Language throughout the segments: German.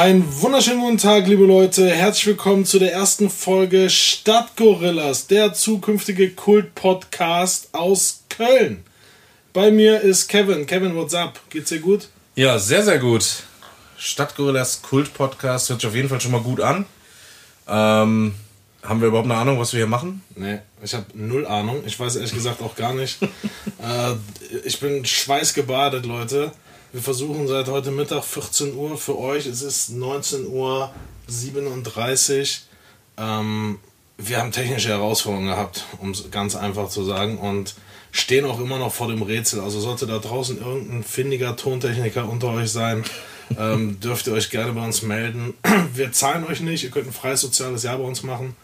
Einen wunderschönen guten Tag, liebe Leute. Herzlich willkommen zu der ersten Folge Stadtgorillas, der zukünftige Kult-Podcast aus Köln. Bei mir ist Kevin. Kevin, what's up? Geht's dir gut? Ja, sehr, sehr gut. Stadtgorillas Kult-Podcast hört sich auf jeden Fall schon mal gut an. Ähm, haben wir überhaupt eine Ahnung, was wir hier machen? Nee, ich habe null Ahnung. Ich weiß ehrlich gesagt auch gar nicht. äh, ich bin schweißgebadet, Leute. Wir versuchen seit heute Mittag 14 Uhr für euch. Es ist 19 Uhr 37. Ähm, wir haben technische Herausforderungen gehabt, um es ganz einfach zu sagen. Und stehen auch immer noch vor dem Rätsel. Also sollte da draußen irgendein findiger Tontechniker unter euch sein, ähm, dürft ihr euch gerne bei uns melden. Wir zahlen euch nicht. Ihr könnt ein freies soziales Jahr bei uns machen.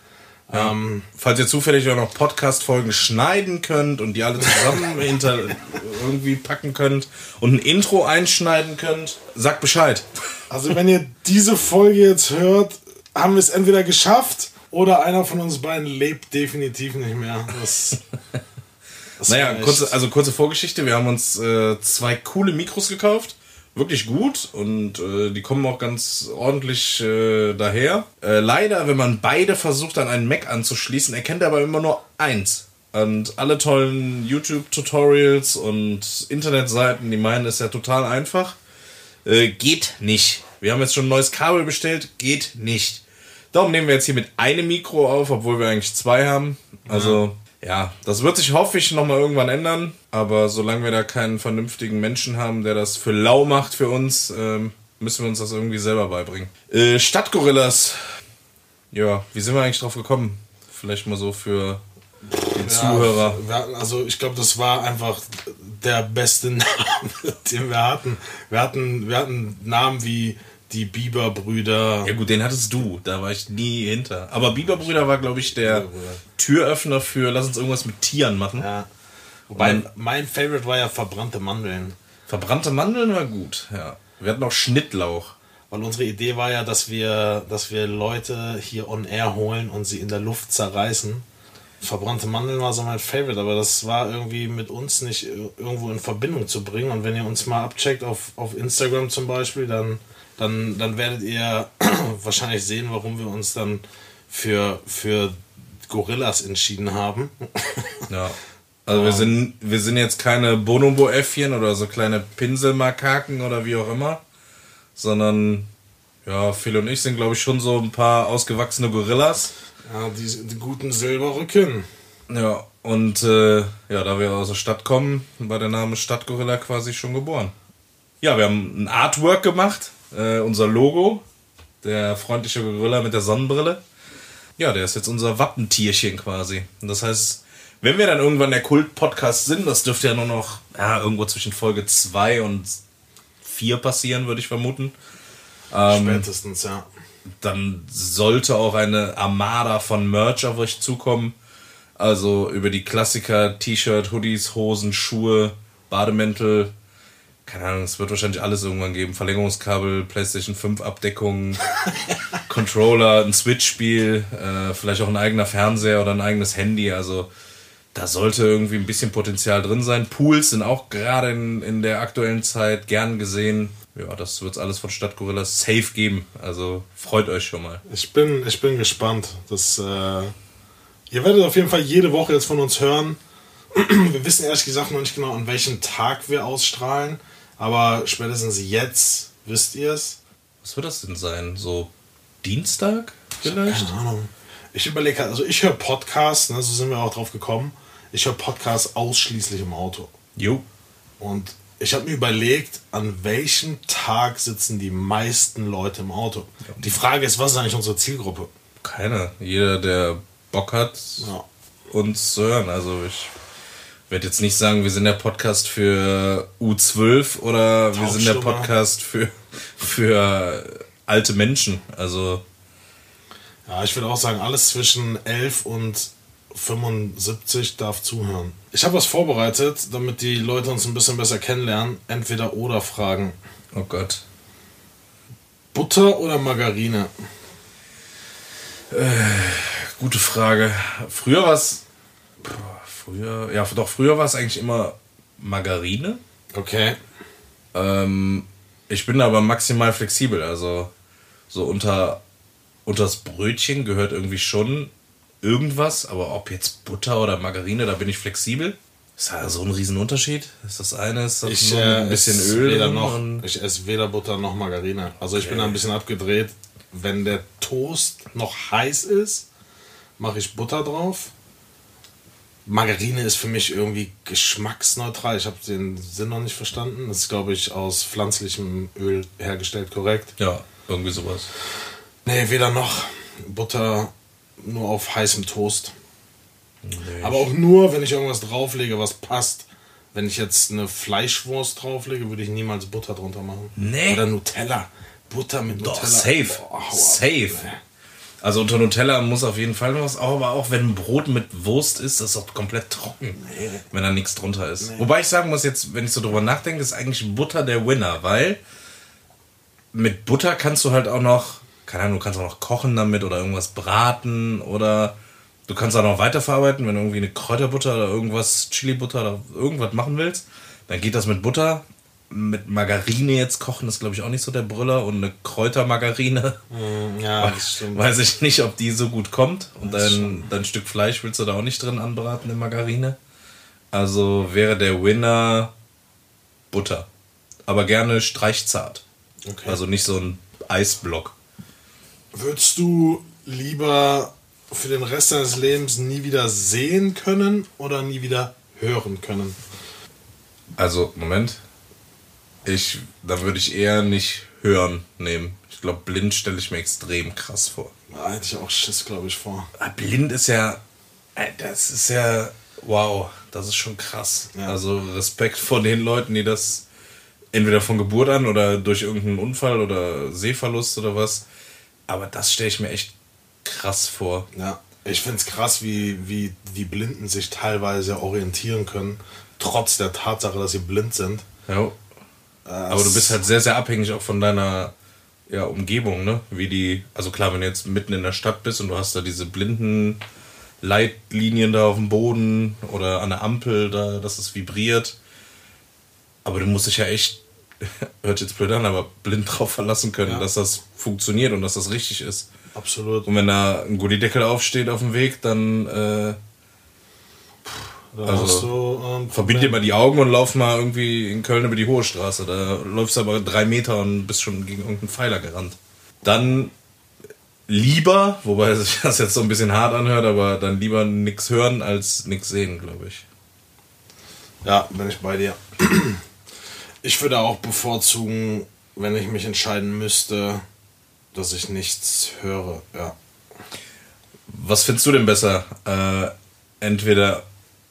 Ja. Ähm, Falls ihr zufällig auch noch Podcast-Folgen schneiden könnt und die alle zusammen hinter irgendwie packen könnt und ein Intro einschneiden könnt, sagt Bescheid. Also wenn ihr diese Folge jetzt hört, haben wir es entweder geschafft oder einer von uns beiden lebt definitiv nicht mehr. Das, das naja, kurze, also kurze Vorgeschichte. Wir haben uns äh, zwei coole Mikros gekauft wirklich gut und äh, die kommen auch ganz ordentlich äh, daher. Äh, leider, wenn man beide versucht an einen Mac anzuschließen, erkennt er aber immer nur eins. Und alle tollen YouTube-Tutorials und Internetseiten, die meinen, ist ja total einfach. Äh, geht nicht. Wir haben jetzt schon ein neues Kabel bestellt, geht nicht. Darum nehmen wir jetzt hier mit einem Mikro auf, obwohl wir eigentlich zwei haben. Also. Ja ja, das wird sich, hoffe ich, nochmal irgendwann ändern. Aber solange wir da keinen vernünftigen Menschen haben, der das für lau macht für uns, ähm, müssen wir uns das irgendwie selber beibringen. Äh, Stadtgorillas. Ja, wie sind wir eigentlich drauf gekommen? Vielleicht mal so für die ja, Zuhörer. Hatten, also ich glaube, das war einfach der beste Name, den wir hatten. Wir hatten, wir hatten Namen wie die Bieber-Brüder. Ja gut, den hattest du, da war ich nie hinter. Aber Bieber-Brüder war, glaube ich, der Türöffner für lass uns irgendwas mit Tieren machen. Ja. Wobei mein, mein Favorite war ja verbrannte Mandeln. Verbrannte Mandeln war gut, ja. Wir hatten auch Schnittlauch. Weil unsere Idee war ja, dass wir, dass wir Leute hier on air holen und sie in der Luft zerreißen. Verbrannte Mandeln war so mein Favorite, aber das war irgendwie mit uns nicht irgendwo in Verbindung zu bringen. Und wenn ihr uns mal abcheckt auf, auf Instagram zum Beispiel, dann dann, dann werdet ihr wahrscheinlich sehen, warum wir uns dann für, für Gorillas entschieden haben. ja. Also wir sind, wir sind jetzt keine Bonobo-Äffchen oder so kleine Pinselmakaken oder wie auch immer, sondern ja, Phil und ich sind glaube ich schon so ein paar ausgewachsene Gorillas. Ja, die, die guten Silberrücken. Ja, und äh, ja, da wir aus der Stadt kommen, war der Name Stadtgorilla quasi schon geboren. Ja, wir haben ein Artwork gemacht äh, unser Logo. Der freundliche Gorilla mit der Sonnenbrille. Ja, der ist jetzt unser Wappentierchen quasi. Und das heißt, wenn wir dann irgendwann der Kult-Podcast sind, das dürfte ja nur noch ja, irgendwo zwischen Folge 2 und 4 passieren, würde ich vermuten. Ähm, Spätestens, ja. Dann sollte auch eine Armada von Merch auf euch zukommen. Also über die Klassiker, T-Shirt, Hoodies, Hosen, Schuhe, Bademäntel, keine Ahnung, es wird wahrscheinlich alles irgendwann geben. Verlängerungskabel, PlayStation 5 Abdeckung, Controller, ein Switch-Spiel, äh, vielleicht auch ein eigener Fernseher oder ein eigenes Handy. Also da sollte irgendwie ein bisschen Potenzial drin sein. Pools sind auch gerade in, in der aktuellen Zeit gern gesehen. Ja, das wird es alles von Stadtgorillas safe geben. Also freut euch schon mal. Ich bin, ich bin gespannt. Das, äh, ihr werdet auf jeden Fall jede Woche jetzt von uns hören. Wir wissen ehrlich gesagt noch nicht genau, an welchem Tag wir ausstrahlen. Aber spätestens jetzt wisst ihr es. Was wird das denn sein? So Dienstag vielleicht? Keine Ahnung. Ich überlege halt, also ich höre Podcasts, ne, so sind wir auch drauf gekommen. Ich höre Podcasts ausschließlich im Auto. Jo. Und ich habe mir überlegt, an welchem Tag sitzen die meisten Leute im Auto. Ja. Die Frage ist, was ist eigentlich unsere Zielgruppe? Keiner. Jeder, der Bock hat, ja. uns zu hören. Also ich werde jetzt nicht sagen, wir sind der Podcast für U12 oder wir sind der Podcast für, für alte Menschen. Also. Ja, ich würde auch sagen, alles zwischen 11 und 75 darf zuhören. Ich habe was vorbereitet, damit die Leute uns ein bisschen besser kennenlernen. Entweder oder Fragen. Oh Gott. Butter oder Margarine? Äh, gute Frage. Früher war es früher, ja, doch, früher war es eigentlich immer Margarine. Okay. Ähm, ich bin aber maximal flexibel, also so unter unters Brötchen gehört irgendwie schon irgendwas, aber ob jetzt Butter oder Margarine, da bin ich flexibel. Ist da so ein Riesenunterschied? Ist das eine, ist das Ich, nur äh, ein bisschen Öl noch, ich esse weder Butter noch Margarine. Also ich bin da ein bisschen abgedreht. Wenn der Toast noch heiß ist, mache ich Butter drauf. Margarine ist für mich irgendwie geschmacksneutral. Ich habe den Sinn noch nicht verstanden. Das ist, glaube ich, aus pflanzlichem Öl hergestellt, korrekt. Ja, irgendwie sowas. Nee, weder noch. Butter nur auf heißem Toast. Nee, Aber auch nur, wenn ich irgendwas drauflege, was passt. Wenn ich jetzt eine Fleischwurst drauflege, würde ich niemals Butter drunter machen. Nee. Oder Nutella. Butter mit Doch, Nutella. safe. Boah, safe. Also unter Nutella muss auf jeden Fall was, aber auch wenn ein Brot mit Wurst ist, das ist auch komplett trocken, wenn da nichts drunter ist. Wobei ich sagen muss jetzt, wenn ich so drüber nachdenke, ist eigentlich Butter der Winner, weil mit Butter kannst du halt auch noch, keine Ahnung, du kannst auch noch kochen damit oder irgendwas braten oder du kannst auch noch weiterverarbeiten, wenn du irgendwie eine Kräuterbutter oder irgendwas, Chili-Butter oder irgendwas machen willst, dann geht das mit Butter. Mit Margarine jetzt kochen ist, glaube ich, auch nicht so der Brüller und eine Kräutermargarine. Mm, Ja, das stimmt. Weiß ich nicht, ob die so gut kommt. Und dein, dein Stück Fleisch willst du da auch nicht drin anbraten in Margarine. Also wäre der Winner Butter. Aber gerne streichzart. Okay. Also nicht so ein Eisblock. Würdest du lieber für den Rest deines Lebens nie wieder sehen können oder nie wieder hören können? Also, Moment. Ich, da würde ich eher nicht hören nehmen. Ich glaube, blind stelle ich mir extrem krass vor. Da hätte ich auch Schiss, glaube ich, vor. Ah, Blind ist ja, äh, das ist ja, wow, das ist schon krass. Ja. Also Respekt vor den Leuten, die das entweder von Geburt an oder durch irgendeinen Unfall oder Sehverlust oder was. Aber das stelle ich mir echt krass vor. Ja, ich finde es krass, wie, wie die Blinden sich teilweise orientieren können, trotz der Tatsache, dass sie blind sind. Ja. Aber du bist halt sehr, sehr abhängig auch von deiner ja, Umgebung, ne? Wie die, also klar, wenn du jetzt mitten in der Stadt bist und du hast da diese blinden Leitlinien da auf dem Boden oder an der Ampel, da, dass es vibriert. Aber du musst dich ja echt, hört jetzt blöd an, aber blind drauf verlassen können, Ja. dass das funktioniert und dass das richtig ist. Absolut. Und wenn da ein Gullideckel aufsteht auf dem Weg, dann äh, Da also, hast du, ähm, verbind dir mal die Augen und lauf mal irgendwie in Köln über die Hohe Straße. Da läufst du aber drei Meter und bist schon gegen irgendeinen Pfeiler gerannt. Dann lieber, wobei sich das jetzt so ein bisschen hart anhört, aber dann lieber nichts hören als nichts sehen, glaube ich. Ja, bin ich bei dir. Ich würde auch bevorzugen, wenn ich mich entscheiden müsste, dass ich nichts höre. Ja. Was findest du denn besser? Äh, entweder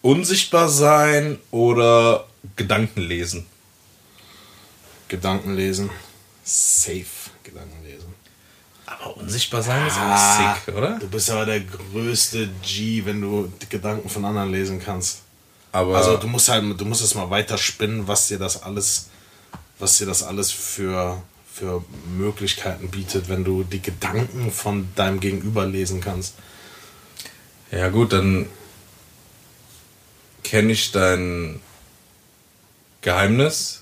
unsichtbar sein oder Gedanken lesen? Gedanken lesen. Safe Gedanken lesen. Aber unsichtbar sein ist Ah, auch sick, oder? Du bist aber der größte G, wenn du die Gedanken von anderen lesen kannst. Aber Also du musst halt, du musst es mal weiter spinnen, was dir das alles, was dir das alles für, für Möglichkeiten bietet, wenn du die Gedanken von deinem Gegenüber lesen kannst. Ja gut, dann kenne ich dein Geheimnis,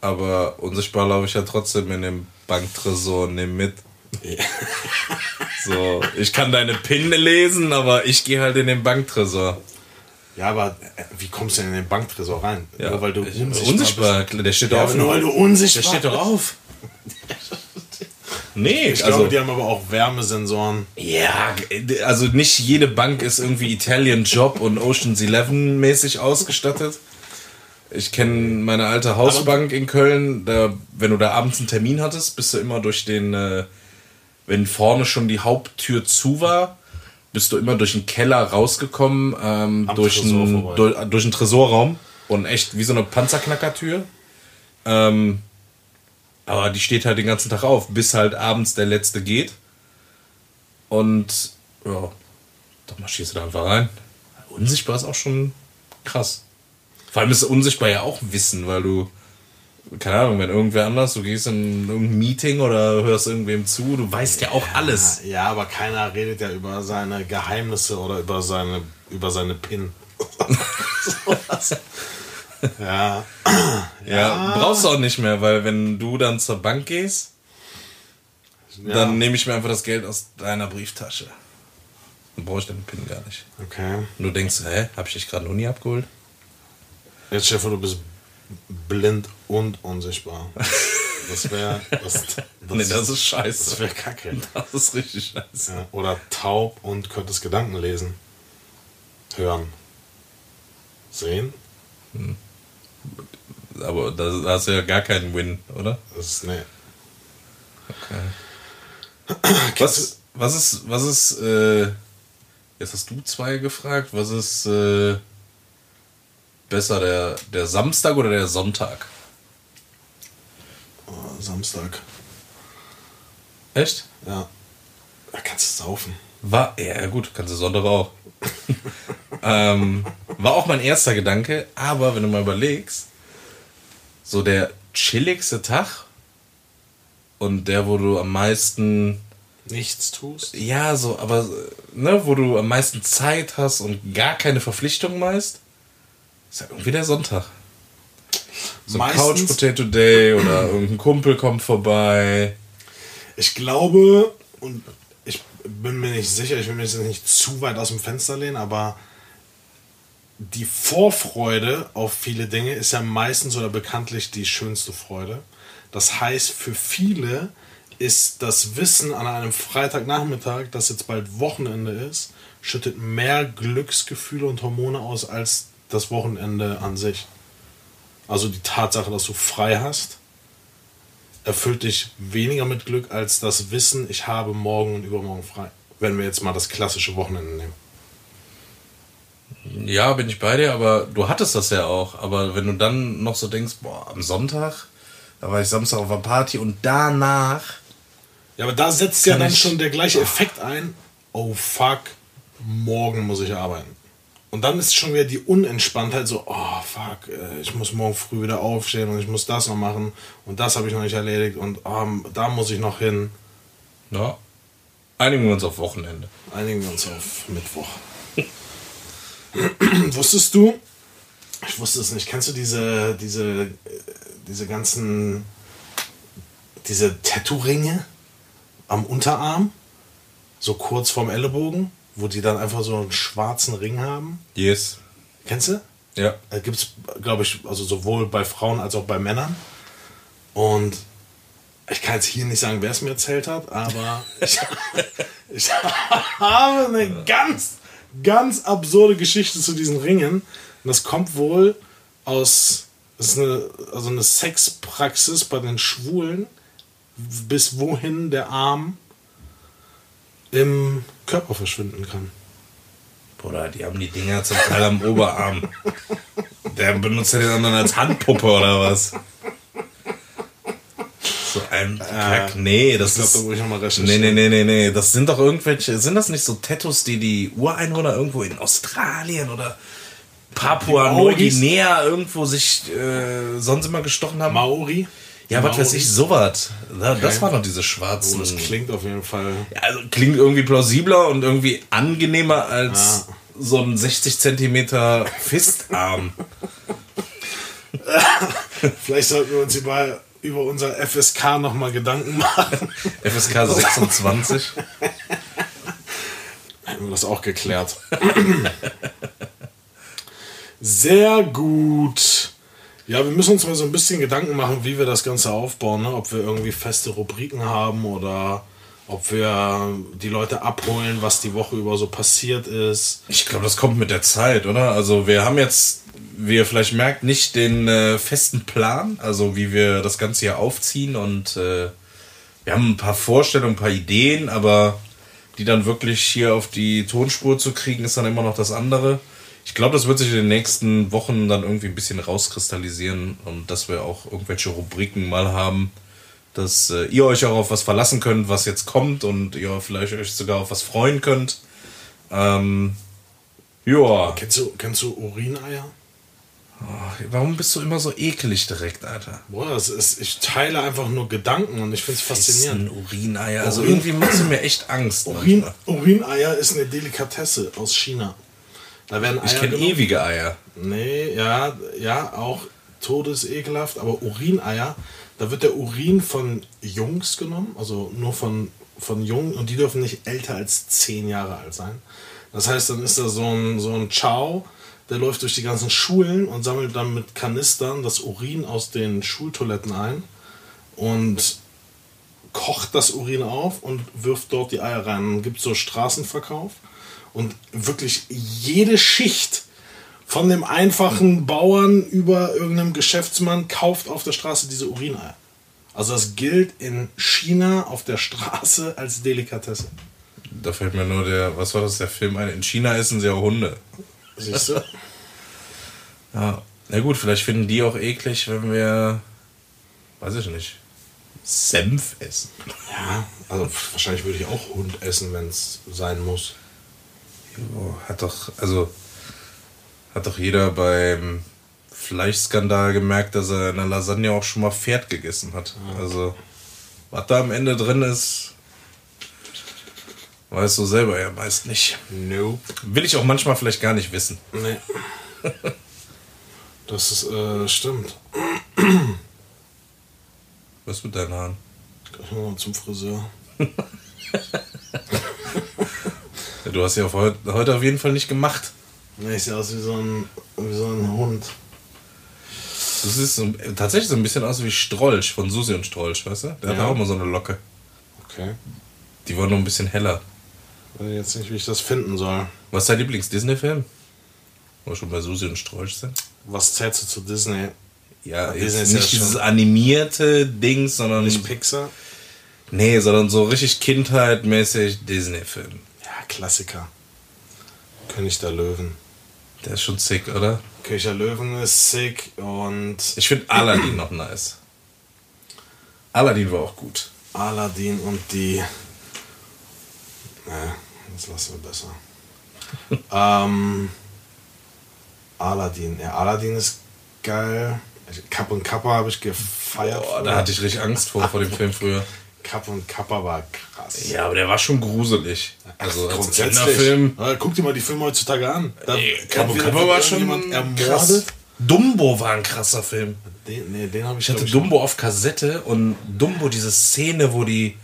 aber unsichtbar laufe ich ja trotzdem in dem Banktresor nehme mit. So, ich kann deine PIN lesen, aber ich gehe halt in den Banktresor. Ja, aber äh, wie kommst du denn in den Banktresor rein? Ja, Nur weil du ich- unsichtbar, unsichtbar, bist. der steht Ja, auf. nur weil du unsichtbar der steht doch auf. Nee, Ich also glaube, die haben aber auch Wärmesensoren. Ja, also nicht jede Bank ist irgendwie Italian Job und Ocean's Eleven mäßig ausgestattet. Ich kenne meine alte Hausbank in Köln, da, wenn du da abends einen Termin hattest, bist du immer durch den, äh, wenn vorne schon die Haupttür zu war, bist du immer durch den Keller rausgekommen, ähm, durch, Tresor einen, durch, durch einen Tresorraum und echt wie so eine Panzerknackertür. Ähm, aber die steht halt den ganzen Tag auf, bis halt abends der letzte geht. Und ja, da marschierst du da einfach rein. Unsichtbar ist auch schon krass. Vor allem ist unsichtbar ja auch Wissen, weil du, keine Ahnung, wenn irgendwer anders, du gehst in irgendein Meeting oder hörst irgendwem zu, du weißt ja auch alles. Ja, aber keiner redet ja über seine Geheimnisse oder über seine, über seine PIN. Sowas. ja. Ja, brauchst du auch nicht mehr, weil wenn du dann zur Bank gehst, Ja. dann nehme ich mir einfach das Geld aus deiner Brieftasche. Dann brauche ich deinen PIN gar nicht. Okay. Und du denkst, hä, hab ich dich gerade noch nie abgeholt? Jetzt vor, du bist blind und unsichtbar. Das wäre. Das, das, nee, das ist scheiße. Das wäre kacke. Das ist richtig scheiße. Ja. Oder taub und könntest Gedanken lesen. Hören. Sehen. Aber da hast du ja gar keinen Win, oder? Das ist. Nee. Was, was ist, was ist, äh, jetzt hast du zwei gefragt, was ist äh, besser, der, der Samstag oder der Sonntag? Oh, Samstag. Echt? Ja. Da kannst du saufen. War, ja gut, kannst du Sonntag auch. ähm, war auch mein erster Gedanke, aber wenn du mal überlegst, so der chilligste Tag und der, wo du am meisten, Nichts tust. ja, so, aber, ne, wo du am meisten Zeit hast und gar keine Verpflichtung meist, ist ja irgendwie der Sonntag. So ein Couch Potato Day oder irgendein Kumpel kommt vorbei. Ich glaube, und ich bin mir nicht sicher, ich will mich jetzt nicht zu weit aus dem Fenster lehnen, aber die Vorfreude auf viele Dinge ist ja meistens oder bekanntlich die schönste Freude. Das heißt, für viele ist das Wissen an einem Freitagnachmittag, dass jetzt bald Wochenende ist, schüttet mehr Glücksgefühle und Hormone aus als das Wochenende an sich. Also die Tatsache, dass du frei hast, erfüllt dich weniger mit Glück als das Wissen, ich habe morgen und übermorgen frei. Wenn wir jetzt mal das klassische Wochenende nehmen. Ja, bin ich bei dir, aber du hattest das ja auch. Aber wenn du dann noch so denkst, boah, am Sonntag, da war ich Samstag auf einer Party und danach, Ja, aber da setzt ja dann schon der gleiche Effekt ein. Oh fuck, morgen muss ich arbeiten. Und dann ist schon wieder die Unentspanntheit so, oh fuck, äh, ich muss morgen früh wieder aufstehen und ich muss das noch machen und das habe ich noch nicht erledigt und oh, da muss ich noch hin. ja, einigen wir uns auf Wochenende. Einigen wir uns auf Mittwoch. Wusstest du? Ich wusste es nicht. Kennst du diese, diese, diese ganzen, diese Tattoo-Ringe am Unterarm? So kurz vorm Ellenbogen, wo die dann einfach so einen schwarzen Ring haben? Yes. Kennst du? Ja. Da gibt es, glaube ich, also sowohl bei Frauen als auch bei Männern. Und ich kann jetzt hier nicht sagen, wer es mir erzählt hat, aber ich, ich habe eine ganz, ganz absurde Geschichte zu diesen Ringen. Und das kommt wohl aus, das ist eine, also eine Sexpraxis bei den Schwulen, bis wohin der Arm im Körper verschwinden kann. Bruder, die haben die Dinger zum Teil am Oberarm. Der benutzt ja den anderen als Handpuppe oder was? So ein Kack. Nee, das Ich glaube, ist. da muss ich nochmal Nee, recherchieren. nee, nee, nee, nee. Das sind doch irgendwelche. Sind das nicht so Tattoos, die die Ureinwohner irgendwo in Australien oder Papua-Neuguinea irgendwo sich äh, sonst immer gestochen haben? Maori? ja, was weiß ich, sowas. Da- Das Okay. waren doch diese Oh, schwarzen. das klingt auf jeden Fall. Ja, also klingt irgendwie plausibler und irgendwie angenehmer als Ja. so ein 60 Zentimeter Fistarm. Vielleicht sollten wir uns über, über unser FSK nochmal Gedanken machen. FSK 26. Hätten wir das auch geklärt. Sehr gut. Ja, wir müssen uns mal so ein bisschen Gedanken machen, wie wir das Ganze aufbauen. Ne? Ob wir irgendwie feste Rubriken haben oder ob wir die Leute abholen, was die Woche über so passiert ist. Ich glaube, das kommt mit der Zeit, oder? Also wir haben jetzt, wie ihr vielleicht merkt, nicht den äh, festen Plan, also wie wir das Ganze hier aufziehen und äh, wir haben ein paar Vorstellungen, ein paar Ideen, aber die dann wirklich hier auf die Tonspur zu kriegen, ist dann immer noch das andere. Ich glaube, das wird sich in den nächsten Wochen dann irgendwie ein bisschen rauskristallisieren und dass wir auch irgendwelche Rubriken mal haben, dass äh, ihr euch auch auf was verlassen könnt, was jetzt kommt und ihr vielleicht euch sogar auf was freuen könnt. Ähm, ja. Kennst du, kennst du Urineier? Warum bist du immer so ekelig direkt, Alter? Boah, das ist, ich teile einfach nur Gedanken und ich finde es faszinierend. Urineier. Also Urin- irgendwie machst du mir echt Angst. Urin. Urineier ist eine Delikatesse aus China. Da werden Eier Ich kenne ewige Eier. Nee, ja, ja, auch todesekelhaft, aber Urineier, da wird der Urin von Jungs genommen, also nur von, von Jungen und die dürfen nicht älter als 10 Jahre alt sein. Das heißt, dann ist da so ein, so ein Chow, der läuft durch die ganzen Schulen und sammelt dann mit Kanistern das Urin aus den Schultoiletten ein und kocht das Urin auf und wirft dort die Eier rein. Dann gibt es so Straßenverkauf und wirklich jede Schicht von dem einfachen Bauern über irgendeinem Geschäftsmann kauft auf der Straße diese Urineier. Also das gilt in China auf der Straße als Delikatesse. Da fällt mir nur der, was war das, der Film ein? In China essen sie auch Hunde. Siehst du? Ja. Na gut, vielleicht finden die auch eklig, wenn wir, weiß ich nicht, Senf essen. Ja, also wahrscheinlich würde ich auch Hund essen, wenn es sein muss. Jo, hat doch, also, hat doch jeder beim Fleischskandal gemerkt, dass er in der Lasagne auch schon mal Pferd gegessen hat. Also, was da am Ende drin ist, weißt du selber ja meist nicht. Nope. Will ich auch manchmal vielleicht gar nicht wissen. Nee. Das ist, äh, stimmt. Was mit deinen Haaren? Ich mal zum Friseur. Du hast ja auf heut, heute auf jeden Fall nicht gemacht. Nee, ich sehe aus wie so ein, wie so ein Hund. Du siehst so, tatsächlich so ein bisschen aus wie Strolch von Susi und Strolch, weißt du? Der hat Ja. auch immer so eine Locke. Okay. Die war nur ein bisschen heller. Weiß jetzt nicht, wie ich das finden soll. Was ist dein Lieblings-Disney-Film? Wo wir schon bei Susi und Strolch sind. Was zählst du zu Disney? Ja, Disney ist ja nicht schon- dieses animierte Ding, sondern. Nicht Pixar? nee, sondern so richtig kindheitmäßig Disney-Film. Ja, Klassiker. König der Löwen. Der ist schon sick, oder? König der Löwen ist sick und Ich finde Aladdin noch nice. Aladdin war auch gut. Aladdin und die. Ne, das lassen wir besser. ähm, Aladdin. Ja, Aladdin ist geil. Kapp und Kappa habe ich gefeiert. Boah, da hatte ich richtig Angst vor, vor dem Film früher. Kapp und Kappa war krass. Ja, aber der war schon gruselig. Also als. Kinderfilm. Ja, guck dir mal die Filme heutzutage an. Da Ey, Kapo wieder Kapo war schon ermordet. krass. Dumbo war ein krasser Film. Den, nee, den habe ich, Ich hatte Dumbo auf Kassette und Dumbo, diese Szene, wo die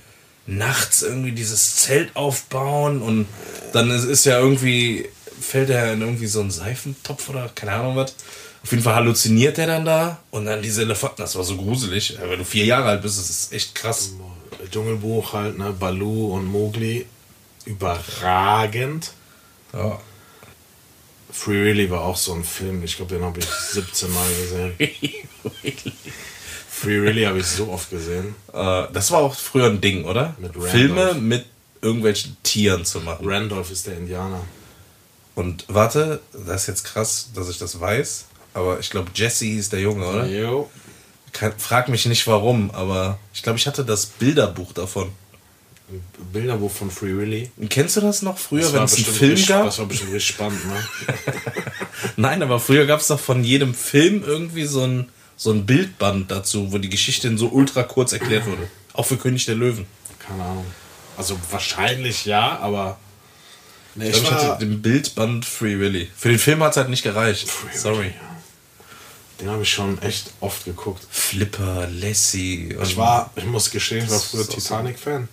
nachts irgendwie dieses Zelt aufbauen und dann ist, ist ja irgendwie, fällt er in irgendwie so einen Seifentopf oder keine Ahnung was. Auf jeden Fall halluziniert er dann da und dann diese Elefanten, das war so gruselig. Wenn du vier Jahre alt bist, das ist echt krass. Dschungelbuch halt, ne? Baloo und Mowgli. Überragend. Ja. Free Willy war auch so ein Film. Ich glaube, den habe ich 17 Mal gesehen. Free Willy habe ich so oft gesehen. Äh, das war auch früher ein Ding, oder? Mit. Filme mit irgendwelchen Tieren zu machen. Randolph ist der Indianer. Und warte, das ist jetzt krass, dass ich das weiß, aber ich glaube, Jesse hieß der Junge, oder? Jo. Frag mich nicht warum, aber ich glaube, ich hatte das Bilderbuch davon. Ein Bilderbuch von Free Willy. Kennst du das noch früher, wenn es einen Film richtig- gab? Das war bestimmt richtig spannend, ne? Nein, aber früher gab es doch von jedem Film irgendwie so ein, so ein Bildband dazu, wo die Geschichte in so ultra kurz erklärt wurde. Auch für König der Löwen. Keine Ahnung. Also wahrscheinlich ja, aber. Nee, Ich, ich hatte den Bildband Free Willy. Für den Film hat es halt nicht gereicht. Free Sorry. Willy, ja. Den habe ich schon echt oft geguckt. Flipper, Lassie. Ich war, ich muss gestehen, ich war früher. Titanic-Fan.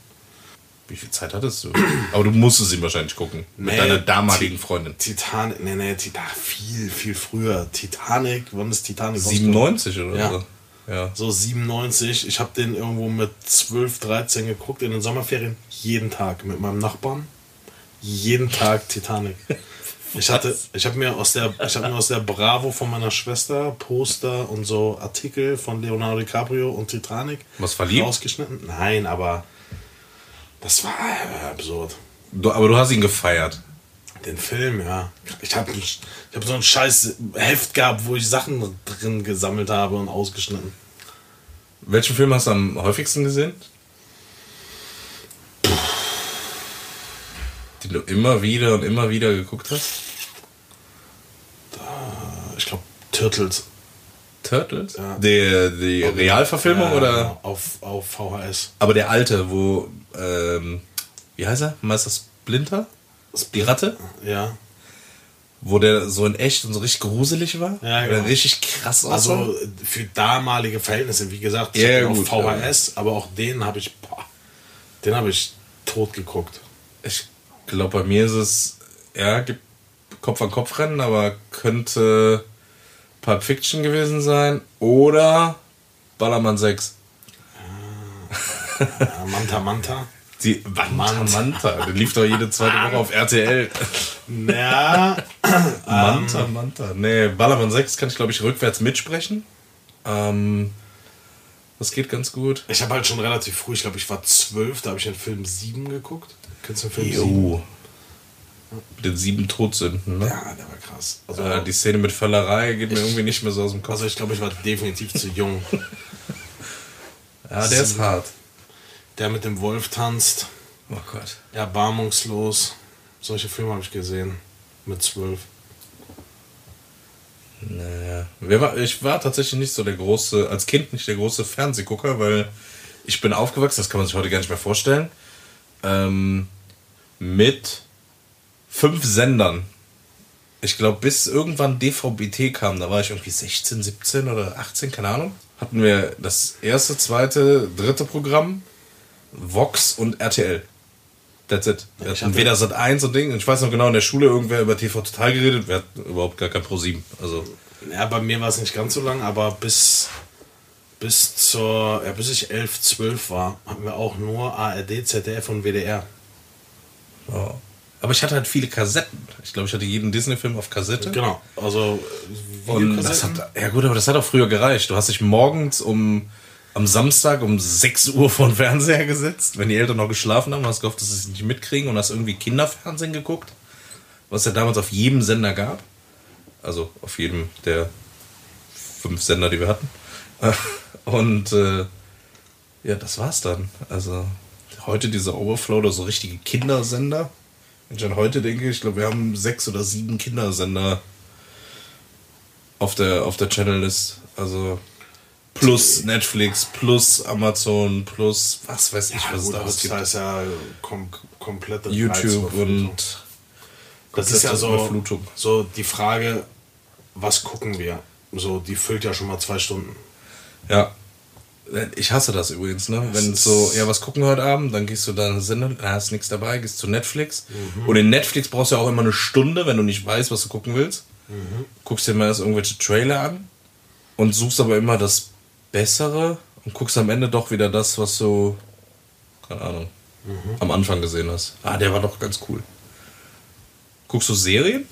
Wie viel Zeit hattest du? Aber du musstest ihn wahrscheinlich gucken. Mit Nee, deiner damaligen Freundin. Titanic, nee, nee, Titanic, viel, viel früher. Titanic, wann ist Titanic? rausgekommen? 97 oder Ja. so. Ja. So 97. Ich habe den irgendwo mit 12, 13 geguckt in den Sommerferien. Jeden Tag mit meinem Nachbarn. Jeden Tag Titanic. Ich hatte, ich habe mir aus der, ich habe mir aus der Bravo von meiner Schwester Poster und so Artikel von Leonardo DiCaprio und Titanic Was verliebt? rausgeschnitten. Nein, aber das war äh, absurd. Du, aber du hast ihn gefeiert. Den Film, ja. Ich habe ich hab so ein scheiß Heft gehabt, wo ich Sachen drin gesammelt habe und ausgeschnitten. Welchen Film hast du am häufigsten gesehen? Den du immer wieder und immer wieder geguckt hast? Ich glaube, Turtles. Turtles? Ja. Der, die Realverfilmung Ja, oder? Auf, auf VHS. Aber der alte, wo, ähm, wie heißt er? Meister Splinter? Die Ratte? Ja. Wo der so in echt und so richtig gruselig war. Ja, Wo der genau. richtig krass aussah. Also für damalige Verhältnisse, wie gesagt, Ja, den gut, auf VHS, aber auch den habe ich, boah, den habe ich tot geguckt. Ich glaube, bei mir ist es, ja, gibt Kopf an Kopf rennen, aber könnte Pulp Fiction gewesen sein oder Ballermann 6. Äh, Manta Manta. Die Manta Manta, der lief doch jede zweite Woche auf RTL. Ja, Manta Manta. Nee, Ballermann 6 kann ich glaube ich rückwärts mitsprechen. Ähm, das geht ganz gut. ich habe halt schon relativ früh, ich glaube, ich war zwölf, da habe ich den Film 7 geguckt. Kennst du den Film 7? Mit den sieben Todsünden, ne? Ja, der war krass. Also, Äh, die Szene mit Völlerei geht mir irgendwie nicht mehr so aus dem Kopf. also ich glaube, ich war definitiv zu jung. Ja, der ist hart. Der mit dem Wolf tanzt, Oh Gott. erbarmungslos. Solche Filme habe ich gesehen. Mit zwölf. Naja. Wer war, ich war tatsächlich nicht so der große, als Kind nicht der große Fernsehgucker, weil ich bin aufgewachsen, das kann man sich heute gar nicht mehr vorstellen, ähm, mit fünf Sendern. Ich glaube, bis irgendwann DVB-T kam, da war ich irgendwie 16, 17 oder 18, keine Ahnung. Hatten wir das erste, zweite, dritte Programm, Vox und RTL. That's it. Wir hatten hatte- weder Sat 1 und Ding. Und ich weiß noch genau, in der Schule irgendwer über TV Total geredet. Wir hatten überhaupt gar kein Pro 7. Also, Ja, bei mir war es nicht ganz so lang, aber bis, bis zur, ja, bis ich 11, 12 war, hatten wir auch nur ARD, ZDF und WDR. ja. Aber ich hatte halt viele Kassetten. Ich glaube, ich hatte jeden Disney-Film auf Kassette. Genau, also Und das hat, ja gut, aber das hat auch früher gereicht. Du hast dich morgens um am Samstag um 6 Uhr vor den Fernseher gesetzt, wenn die Eltern noch geschlafen haben, hast gehofft, dass sie es nicht mitkriegen und hast irgendwie Kinderfernsehen geguckt, was ja damals auf jedem Sender gab. Also auf jedem der fünf Sender, die wir hatten. Und äh, ja, das war's dann. Also heute dieser Overflow oder so richtige Kindersender. Wenn ich an heute denke, ich glaube, wir haben sechs oder sieben Kindersender auf der, auf der Channel-List. Also plus Netflix, plus Amazon, plus was weiß ich, Ja, was es gut, da alles das gibt. heißt ja kom komplette YouTube und Das ist ja so, so die Frage, was gucken wir? So, die füllt ja schon mal zwei Stunden. Ja. Ich hasse das übrigens, ne? Wenn so, ja, was gucken wir heute Abend? Dann gehst du da eine Sendung, da hast nichts dabei, gehst zu Netflix. Mhm. Und in Netflix brauchst du ja auch immer eine Stunde, wenn du nicht weißt, was du gucken willst. Mhm. Guckst dir mal erst irgendwelche Trailer an und suchst aber immer das Bessere und guckst am Ende doch wieder das, was du, keine Ahnung, Mhm. am Anfang gesehen hast. Ah, der war doch ganz cool. Guckst du Serien?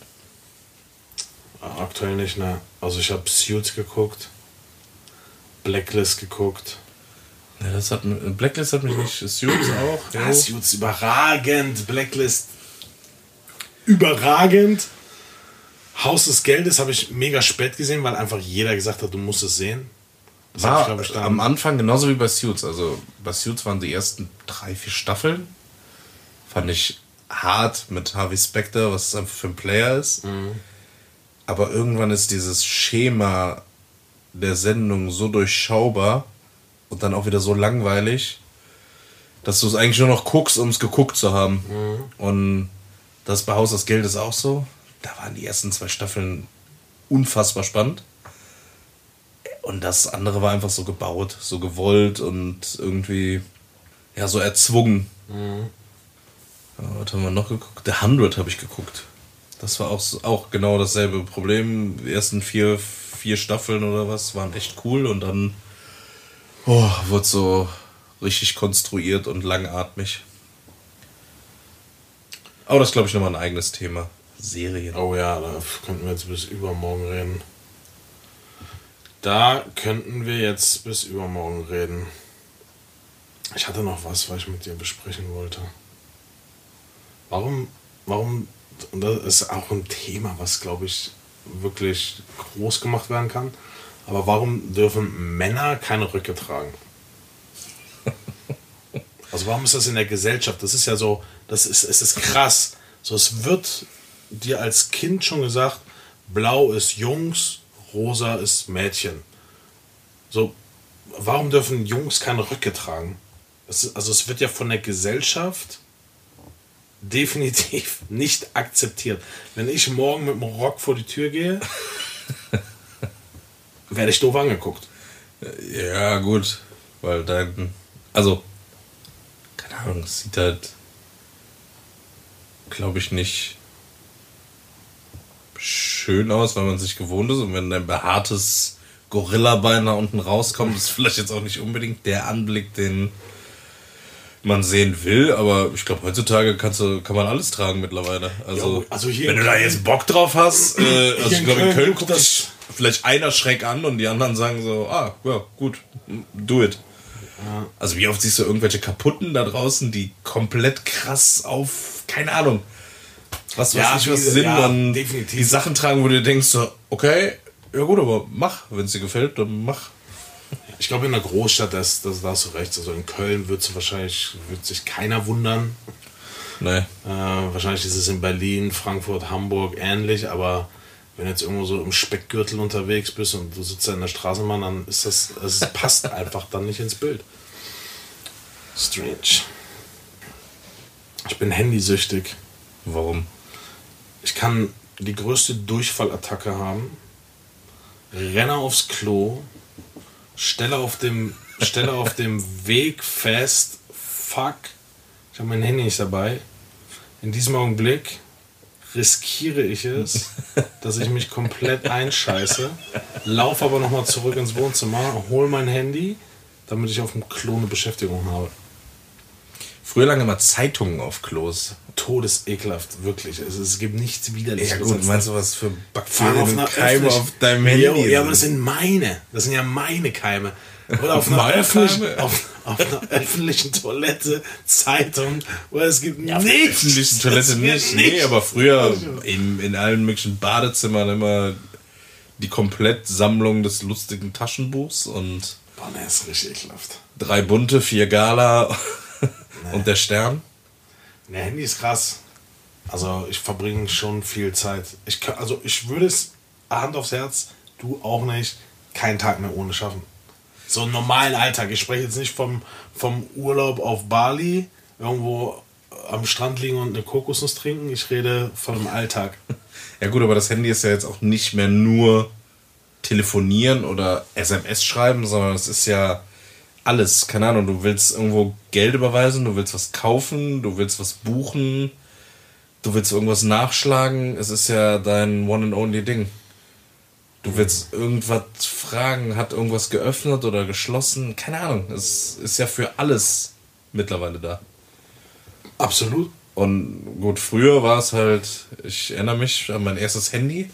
Aktuell nicht, ne? Also ich habe Suits geguckt, Blacklist geguckt. Ja, das hat, Blacklist hat mich nicht, Suits auch. Ja, jo. Suits überragend, Blacklist überragend. Haus des Geldes habe ich mega spät gesehen, weil einfach jeder gesagt hat, du musst es sehen. Das War ich, ich, am Anfang genauso wie bei Suits. Also bei Suits waren die ersten drei, vier Staffeln. Fand ich hart mit Harvey Specter, was es einfach für ein Player ist. Aber irgendwann ist dieses Schema der Sendung so durchschaubar und dann auch wieder so langweilig, dass du es eigentlich nur noch guckst, um es geguckt zu haben. Und das bei Haus des Geldes auch so. Da waren die ersten zwei Staffeln unfassbar spannend. Und das andere war einfach so gebaut, so gewollt und irgendwie, ja, so erzwungen. Ja, was haben wir noch geguckt? The 100 habe ich geguckt. Das war auch, auch genau dasselbe Problem. Die ersten vier, vier Staffeln oder was waren echt cool und dann oh, wurde so richtig konstruiert und langatmig. Aber das glaube ich, nochmal ein eigenes Thema. Serien. Oh ja, da könnten wir jetzt bis übermorgen reden. Da könnten wir jetzt bis übermorgen reden. Ich hatte noch was, was ich mit dir besprechen wollte. Warum, warum, und das ist auch ein Thema, was glaube ich wirklich groß gemacht werden kann, aber warum dürfen Männer keine Röcke tragen? Also warum ist das in der Gesellschaft? Das ist ja so, das ist, es ist krass. So, es wird dir als Kind schon gesagt, blau ist Jungs, rosa ist Mädchen. So, warum dürfen Jungs keine Röcke tragen? Ist, also es wird ja von der Gesellschaft definitiv nicht akzeptiert. Wenn ich morgen mit dem Rock vor die Tür gehe, werde ich doof angeguckt. Ja, gut. Weil dein. Also. Keine Ahnung, es sieht halt. Glaube ich nicht. schön aus, weil man sich gewohnt ist. Und wenn dein behaartes Gorillabein nach unten rauskommt, ist vielleicht jetzt auch nicht unbedingt der Anblick, den man sehen will, aber ich glaube, heutzutage kannst du, kann man alles tragen mittlerweile. Also, Jo, also hier wenn du da jetzt Bock drauf hast, äh, also ich glaube, in Köln guckt das- vielleicht einer schräg an und die anderen sagen so, ah, ja, gut, do it. Also wie oft siehst du irgendwelche kaputten da draußen, die komplett krass auf, keine Ahnung, was weiß Ja, ich was sind ja, und definitiv. die Sachen tragen, wo du denkst so, okay, ja gut, aber mach, wenn es dir gefällt, dann mach. Ich glaube, in der Großstadt, das, das, da hast du recht. Also in Köln wird wahrscheinlich wird sich keiner wundern. Nee. Äh, wahrscheinlich ist es in Berlin, Frankfurt, Hamburg ähnlich, aber wenn du jetzt irgendwo so im Speckgürtel unterwegs bist und du sitzt da in der Straßenbahn, dann ist das, es passt einfach dann nicht ins Bild. Strange. Ich bin handysüchtig. Warum? Ich kann die größte Durchfallattacke haben, renne aufs Klo, stelle auf dem, stelle auf dem Weg fest, fuck, ich habe mein Handy nicht dabei. In diesem Augenblick riskiere ich es, dass ich mich komplett einscheiße, laufe aber nochmal zurück ins Wohnzimmer, hole mein Handy, damit ich auf dem Klo eine Beschäftigung habe. Früher lange mal Zeitungen auf Klos. Todesekelhaft, wirklich. Es, es gibt nichts widerliches. Ja gut, meinst du was für Bakterien auf einer Keime auf deinem Handy Ja, aber das sind? sind meine. Das sind ja meine Keime. Oder auf einer, Meine öffentlichen, auf, auf einer öffentlichen Toilette, Zeitung, oder es gibt Ja, auf nichts. öffentlichen Toilette gibt nicht. Nee, aber früher in, in allen möglichen Badezimmern immer die Komplettsammlung des lustigen Taschenbuchs und Boah, ne, ist richtig ekelhaft. drei bunte, vier Gala und der Stern. Ne, Handy ist krass. Also ich verbringe schon viel Zeit. Ich, kann- also ich würde es, Hand aufs Herz, du auch nicht, keinen Tag mehr ohne schaffen. So einen normalen Alltag. Ich spreche jetzt nicht vom, vom Urlaub auf Bali, irgendwo am Strand liegen und eine Kokosnuss trinken. Ich rede von dem Alltag. Ja gut, aber das Handy ist ja jetzt auch nicht mehr nur telefonieren oder SMS schreiben, sondern es ist ja alles. Keine Ahnung, du willst irgendwo Geld überweisen, du willst was kaufen, du willst was buchen, du willst irgendwas nachschlagen. Es ist ja dein One and Only Ding. Du willst irgendwas fragen, hat irgendwas geöffnet oder geschlossen? Keine Ahnung. Es ist ja für alles mittlerweile da. Absolut. Und gut, früher war es halt, ich erinnere mich an mein erstes Handy.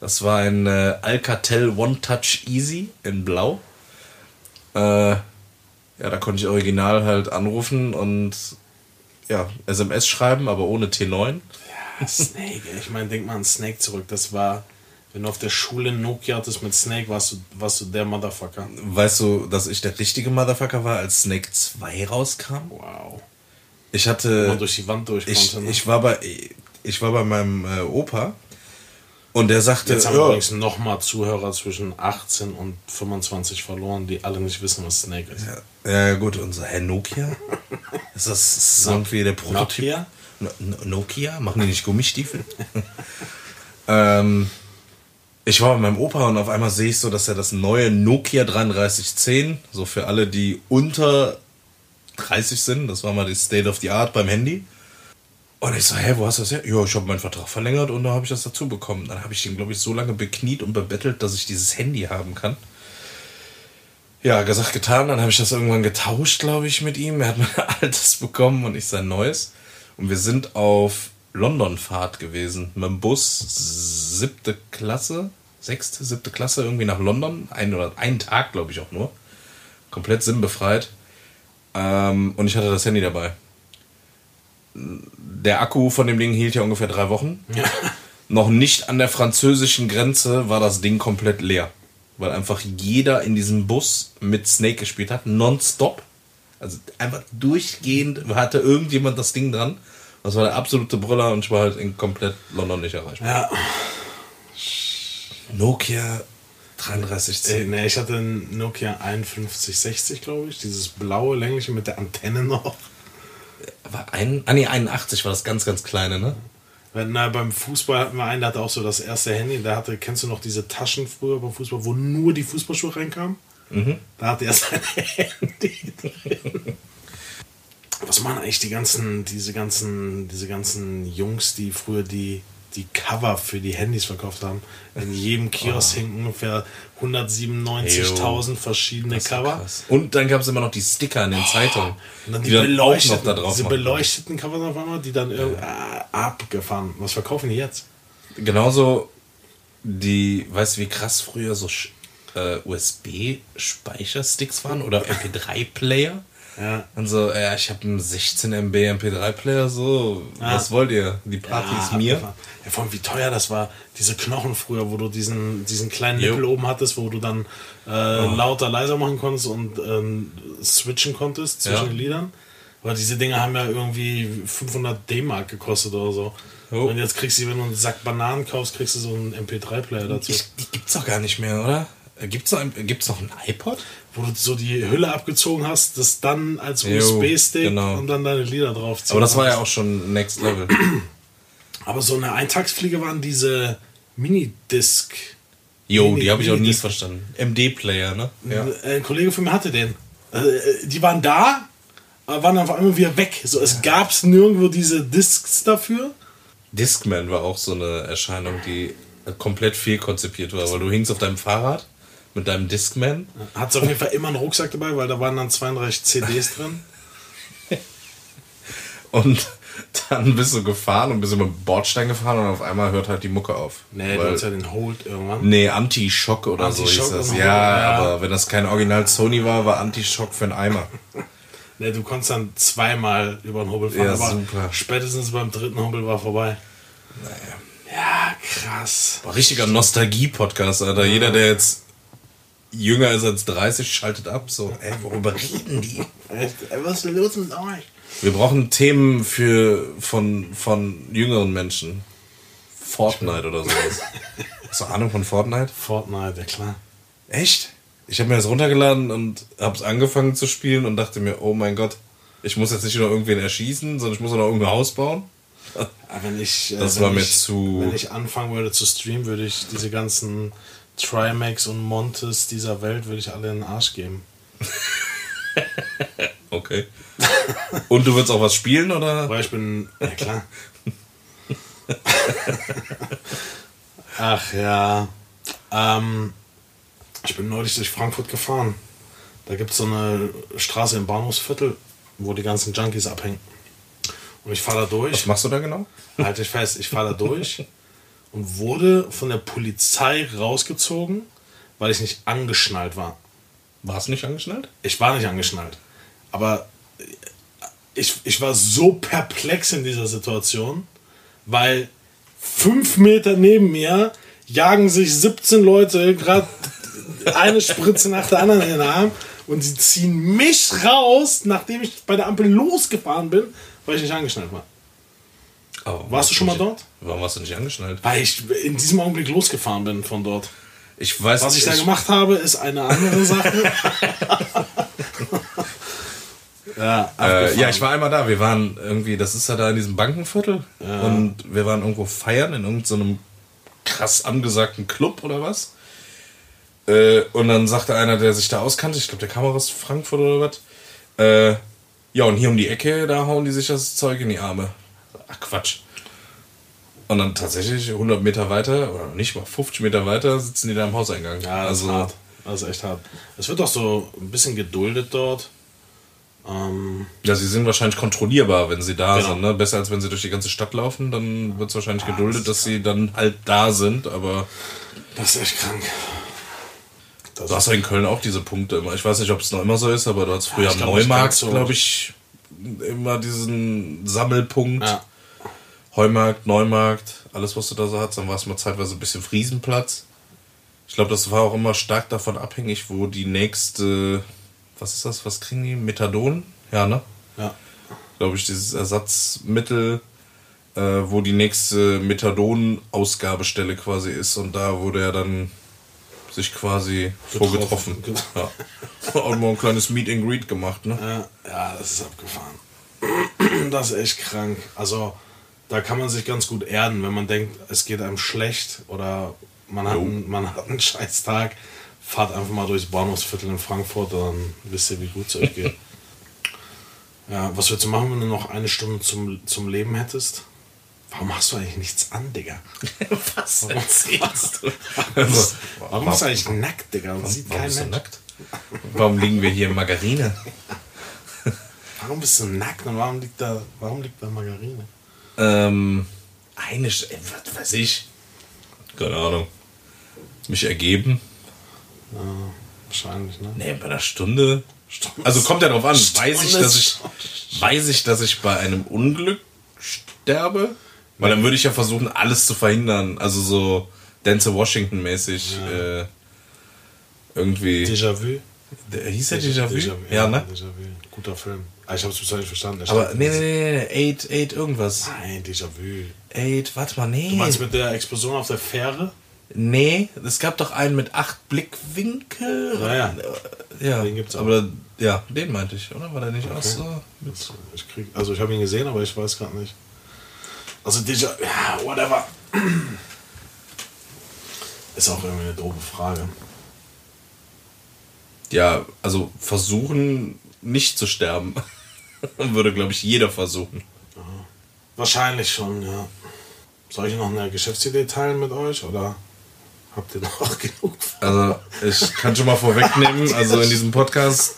Das war ein äh, Alcatel One Touch Easy in Blau. Äh, ja, da konnte ich original halt anrufen und ja, SMS schreiben, aber ohne T9. Ja, Snake. Ich meine, denk mal an Snake zurück. Das war, wenn du auf der Schule Nokia hattest mit Snake, warst du, warst du der Motherfucker. Weißt du, dass ich der richtige Motherfucker war, als Snake 2 rauskam? Wow. Ich Man hatte. durch die Wand durch Ich, konnte. ne? ich, war bei, ich war bei meinem äh, Opa und der sagte, Jetzt haben wir ja, übrigens nochmal Zuhörer zwischen 18 und 25 verloren, die alle nicht wissen, was Snake ist. Ja, gut, unser Herr Nokia. Ist das irgendwie der Prototyp? Nokia? No- No- Nokia? Machen die nicht Gummistiefel? ähm, ich war bei meinem Opa und auf einmal sehe ich so, dass er das neue Nokia 3310, so für alle, die unter 30 sind, das war mal die State of the Art beim Handy. Und ich so, hä, wo hast du das her? Ja, ich habe meinen Vertrag verlängert und da habe ich das dazu bekommen. Dann habe ich ihn, glaube ich, so lange bekniet und bebettelt, dass ich dieses Handy haben kann. Ja, gesagt, getan. Dann habe ich das irgendwann getauscht, glaube ich, mit ihm. Er hat mein altes bekommen und ich sein neues. Und wir sind auf London-Fahrt gewesen. Mit dem Bus, siebte Klasse, sechste, siebte Klasse, irgendwie nach London. Ein oder einen Tag, glaube ich, auch nur. Komplett sinnbefreit. Ähm, und ich hatte das Handy dabei. Der Akku von dem Ding hielt ja ungefähr drei Wochen. Ja. Noch nicht an der französischen Grenze war das Ding komplett leer. Weil einfach jeder in diesem Bus mit Snake gespielt hat, nonstop. Also einfach durchgehend hatte irgendjemand das Ding dran. Das war der absolute Brüller und ich war halt in komplett London nicht erreichbar. Ja, Nokia 3310. äh, nee, ich hatte ein Nokia 5160, glaube ich. Dieses blaue, längliche mit der Antenne noch. War ein, ah nee, 81 war das ganz, ganz kleine, ne? Na, beim Fußball hatten wir einen, der hatte auch so das erste Handy. Der hatte, kennst du noch diese Taschen früher beim Fußball, wo nur die Fußballschuhe reinkamen? Mhm. Da hatte er sein Handy drin. Was machen eigentlich die ganzen, diese ganzen, diese ganzen Jungs, die früher die, die Cover für die Handys verkauft haben? In jedem Kiosk oh. hingen ungefähr 197.000 verschiedene Cover. Krass. Und dann gab es immer noch die Sticker in den oh. Zeitungen. Und dann die, die dann auch noch da drauf Diese beleuchteten Cover auf einmal, die dann ja. äh, abgefahren. Was verkaufen die jetzt? Genauso die, weißt du, wie krass früher so äh, USB-Speichersticks waren oder MP3-Player? Ja. Und so, ja, ich habe einen 16 MB MP3-Player, so, ja. was wollt ihr? Die Party ja, ist mir. Ja, vor allem, wie teuer das war. Diese Knochen früher, wo du diesen, diesen kleinen Nippel oben hattest, wo du dann äh, oh. lauter, leiser machen konntest und ähm, switchen konntest zwischen den Liedern. Aber diese Dinge haben ja irgendwie 500 D-Mark gekostet oder so. Oh. Und jetzt kriegst du, wenn du einen Sack Bananen kaufst, kriegst du so einen MP3-Player dazu. Ich, die gibt's doch gar nicht mehr, oder? Gibt es noch, gibt's noch ein iPod? Wo du so die Hülle abgezogen hast, das dann als USB-Stick genau. und dann deine Lieder drauf Aber das war ja auch schon Next Level. Aber so eine Eintagsfliege waren diese Minidisc. Jo, Mini die habe ich auch nie verstanden. MD-Player, ne? Ja. Ein Kollege von mir hatte den. Äh, die waren da, aber waren auf einmal wieder weg. So, es gab nirgendwo diese Discs dafür. Discman war auch so eine Erscheinung, die komplett fehlkonzipiert war, weil du hingst auf deinem Fahrrad mit deinem Discman. Hat auf jeden Fall immer einen Rucksack dabei, weil da waren dann 32 CDs drin. und dann bist du gefahren und bist über den Bordstein gefahren und auf einmal hört halt die Mucke auf. Nee, du hast ja den Hold irgendwann. Nee, Anti-Schock oder Anti so hieß das. Ja, ja, aber wenn das kein Original Sony war, war Anti-Schock für einen Eimer. nee, du konntest dann zweimal über den Hobel fahren, ja, aber super. spätestens beim dritten Hobel war vorbei. Naja. Ja, krass. War richtiger Nostalgie-Podcast, Alter. Jeder, der jetzt jünger ist als 30, schaltet ab. So, ey, worüber reden die? Was ist los mit euch? Wir brauchen Themen für, von, von jüngeren Menschen. Fortnite oder sowas. Hast du Ahnung von Fortnite? Fortnite, ja klar. Echt? Ich habe mir das runtergeladen und habe es angefangen zu spielen und dachte mir, oh mein Gott, ich muss jetzt nicht nur irgendwen erschießen, sondern ich muss auch noch irgendein Haus bauen. Wenn ich, äh, das wenn war mir ich, zu. Wenn ich anfangen würde zu streamen, würde ich diese ganzen Trimax und Montes dieser Welt würde ich alle in den Arsch geben. okay. Und du würdest auch was spielen, oder? Weil ich bin. Ja, klar. Ach ja. Ähm, ich bin neulich durch Frankfurt gefahren. Da gibt es so eine Straße im Bahnhofsviertel, wo die ganzen Junkies abhängen. Und ich fahre da durch. Was machst du da genau? Halte ich fest, ich fahre da durch und wurde von der Polizei rausgezogen, weil ich nicht angeschnallt war. Warst du nicht angeschnallt? Ich war nicht angeschnallt. Aber ich, ich war so perplex in dieser Situation, weil fünf Meter neben mir jagen sich 17 Leute gerade eine Spritze nach der anderen in den Arm und sie ziehen mich raus, nachdem ich bei der Ampel losgefahren bin, weil ich nicht angeschnallt war. Oh, warst du schon mal dort? Warum warst du nicht angeschnallt? Weil ich in diesem Augenblick losgefahren bin von dort. Ich weiß Was ich, ich da gemacht habe, ist eine andere Sache. ja, äh, ja, ich war einmal da. Wir waren irgendwie, das ist ja da in diesem Bankenviertel. Ja. Und wir waren irgendwo feiern in irgendeinem krass angesagten Club oder was. Äh, und dann sagte einer, der sich da auskannte, ich glaube, der kam aus Frankfurt oder was, äh, ja, und hier um die Ecke, da hauen die sich das Zeug in die Arme. Ach Quatsch. Und dann tatsächlich 100 Meter weiter, oder nicht mal 50 Meter weiter, sitzen die da im Hauseingang. Ja, das also, ist hart. Das ist echt hart. Es wird doch so ein bisschen geduldet dort. Ähm ja, sie sind wahrscheinlich kontrollierbar, wenn sie da genau. sind. Ne? Besser als wenn sie durch die ganze Stadt laufen, dann wird es wahrscheinlich ja, geduldet, das dass sie dann halt da sind, aber. Das ist echt krank. Das du hast ja in Köln auch diese Punkte immer. Ich weiß nicht, ob es noch immer so ist, aber du hast früher ja, am Neumarkt, so glaube ich, immer diesen Sammelpunkt. Ja. Heumarkt, Neumarkt, alles, was du da so hast. Dann war es mal zeitweise ein bisschen Friesenplatz. Ich glaube, das war auch immer stark davon abhängig, wo die nächste, was ist das, was kriegen die? Methadon? Ja, ne? Ja. Glaube ich, dieses Ersatzmittel, äh, wo die nächste Methadon-Ausgabestelle quasi ist. Und da wurde ja dann sich quasi vorgetroffen. Ja. Und mal ein kleines Meet and Greet gemacht, ne? Ja, ja das ist abgefahren. das ist echt krank. Also da kann man sich ganz gut erden, wenn man denkt, es geht einem schlecht oder man hat, einen, man hat einen scheiß Tag. Fahrt einfach mal durchs Bahnhofsviertel in Frankfurt, dann wisst ihr, wie gut es euch geht. ja, was würdest du machen, wenn du noch eine Stunde zum, zum Leben hättest? Warum hast du eigentlich nichts an, Digga? Was Warum- erzählst du? Warum, warum bist du eigentlich nackt, Digga? Das sieht Warum kein bist du Mensch. nackt? Warum liegen wir hier in Margarine? Warum bist du nackt und warum liegt da, warum liegt da Margarine? Ähm, eine, äh, was weiß ich. Keine Ahnung. Mich ergeben? Ja, wahrscheinlich, ne? Nee, bei einer Stunde. Also kommt ja drauf an. Weiß ich, Stunde dass ich, weiß ich, dass ich bei einem Unglück sterbe? Weil dann würde ich ja versuchen, alles zu verhindern. Also so Denzel Washington mäßig. Äh, irgendwie. Déjà-vu? Hieß der Déjà-vu? Ja, ne? Déjà-vu. Guter Film. Ah, ich hab's bis heute nicht verstanden. Er Aber stand- nee, nee, nee, nee, Eight, Eight irgendwas. Nein, Déjà-vu. Eight, warte mal, nee. Du meinst mit der Explosion auf der Fähre? Nee, es gab doch einen mit acht Blickwinkel. Ja, ja. Den gibt's auch. aber ja, den meinte ich, oder? War der nicht auch so? Ich krieg, also ich habe ihn gesehen, aber ich weiß gerade nicht. Also Déjà, ja, whatever. Ist auch irgendwie eine doofe Frage. Ja, also versuchen nicht zu sterben. Würde, glaube ich, jeder versuchen. Wahrscheinlich schon, ja. Soll ich noch eine Geschäftsidee teilen mit euch oder habt ihr noch genug? Also, ich kann schon mal vorwegnehmen, also in diesem Podcast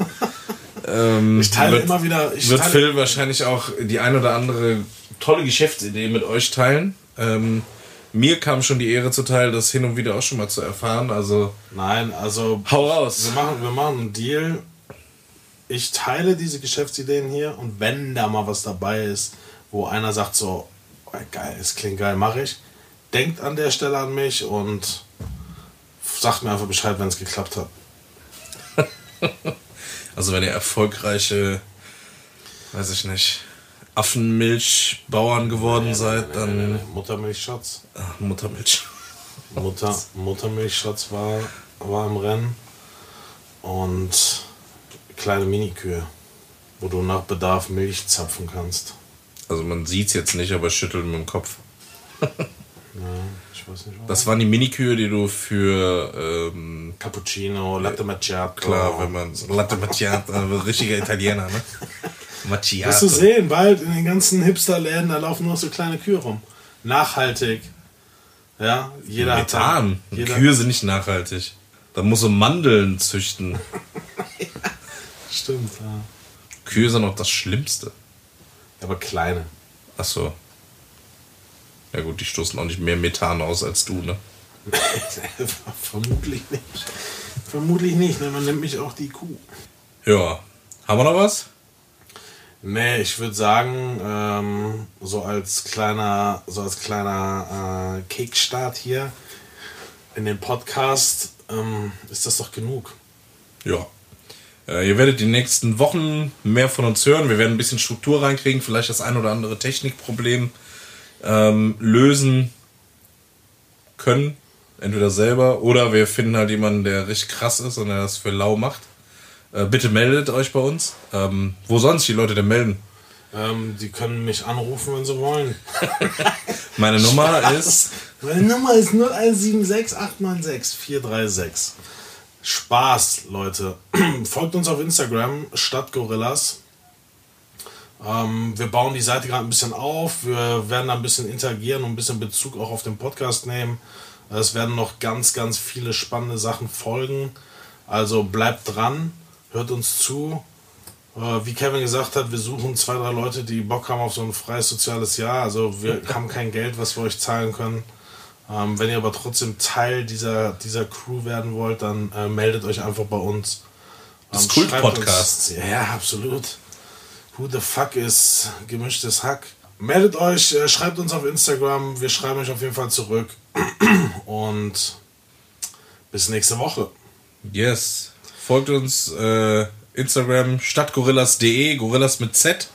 ähm, Ich teile wird, immer wieder. Ich wird Phil wahrscheinlich auch die ein oder andere tolle Geschäftsidee mit euch teilen. Ähm, mir kam schon die Ehre zuteil, das hin und wieder auch schon mal zu erfahren. Also, Nein, also hau raus. wir machen, wir machen einen Deal. Ich teile diese Geschäftsideen hier und wenn da mal was dabei ist, wo einer sagt so, oh, geil, es klingt geil, mache ich. Denkt an der Stelle an mich und sagt mir einfach Bescheid, wenn es geklappt hat. Also wenn ihr erfolgreiche, weiß ich nicht, Affenmilchbauern geworden seid, Nee, nee, dann nee, Muttermilchschatz. Ach, Muttermilch. Mutter, Muttermilchschatz war, war im Rennen und kleine Minikühe, wo du nach Bedarf Milch zapfen kannst. Also man sieht's jetzt nicht, aber schüttelt mit dem Kopf. Ja, ich weiß nicht was. Das waren die Minikühe, die du für ähm, Cappuccino, Latte Macchiato. klar, wenn man Latte Macchiato, also richtiger Italiener, ne? Macchiato. Wirst du sehen, bald in den ganzen Hipster-Läden, da laufen nur so kleine Kühe rum. Nachhaltig. Ja, jeder Methan. hat. Jeder, Kühe sind nicht nachhaltig. Da muss so Mandeln züchten. Stimmt, ja. Kühe sind auch das Schlimmste. Aber kleine. Ach so. Ja gut, die stoßen auch nicht mehr Methan aus als du, ne? Vermutlich nicht. Vermutlich nicht, ne? man nennt mich auch die Kuh. Ja. Haben wir noch was? Nee, ich würde sagen, ähm, so als kleiner, so als kleiner äh, Kickstart hier in den Podcast ähm, ist das doch genug. Ja. Äh, ihr werdet die nächsten Wochen mehr von uns hören. Wir werden ein bisschen Struktur reinkriegen, vielleicht das ein oder andere Technikproblem ähm, lösen können. Entweder selber oder wir finden halt jemanden, der richtig krass ist und der das für lau macht. Äh, bitte meldet euch bei uns. Ähm, wo sonst die Leute denn melden? Ähm, die können mich anrufen, wenn sie wollen. Meine Nummer ist. Meine Nummer ist 0176 896 436. Spaß, Leute. Folgt uns auf Instagram, Stadtgorillas. Ähm, wir bauen die Seite gerade ein bisschen auf. Wir werden da ein bisschen interagieren und ein bisschen Bezug auch auf den Podcast nehmen. Es werden noch ganz, ganz viele spannende Sachen folgen. Also bleibt dran, hört uns zu. Äh, Wie Kevin gesagt hat, wir suchen zwei, drei Leute, die Bock haben auf so ein freies soziales Jahr. Also wir haben kein Geld, was wir euch zahlen können. Ähm, wenn ihr aber trotzdem Teil dieser, dieser Crew werden wollt, dann äh, meldet euch einfach bei uns. Das Ähm, Kult-Podcast. schreibt uns- Ja, absolut. Who the fuck ist gemischtes Hack? Meldet euch, äh, schreibt uns auf Instagram. Wir schreiben euch auf jeden Fall zurück. Und bis nächste Woche. Yes. Folgt uns äh, Instagram stadtgorillas.de, Gorillas mit Z.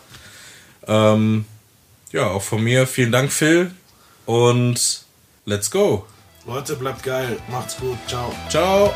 Ähm, ja, auch von mir vielen Dank, Phil. Und let's go. Leute, bleibt geil. Macht's gut. Ciao. Ciao.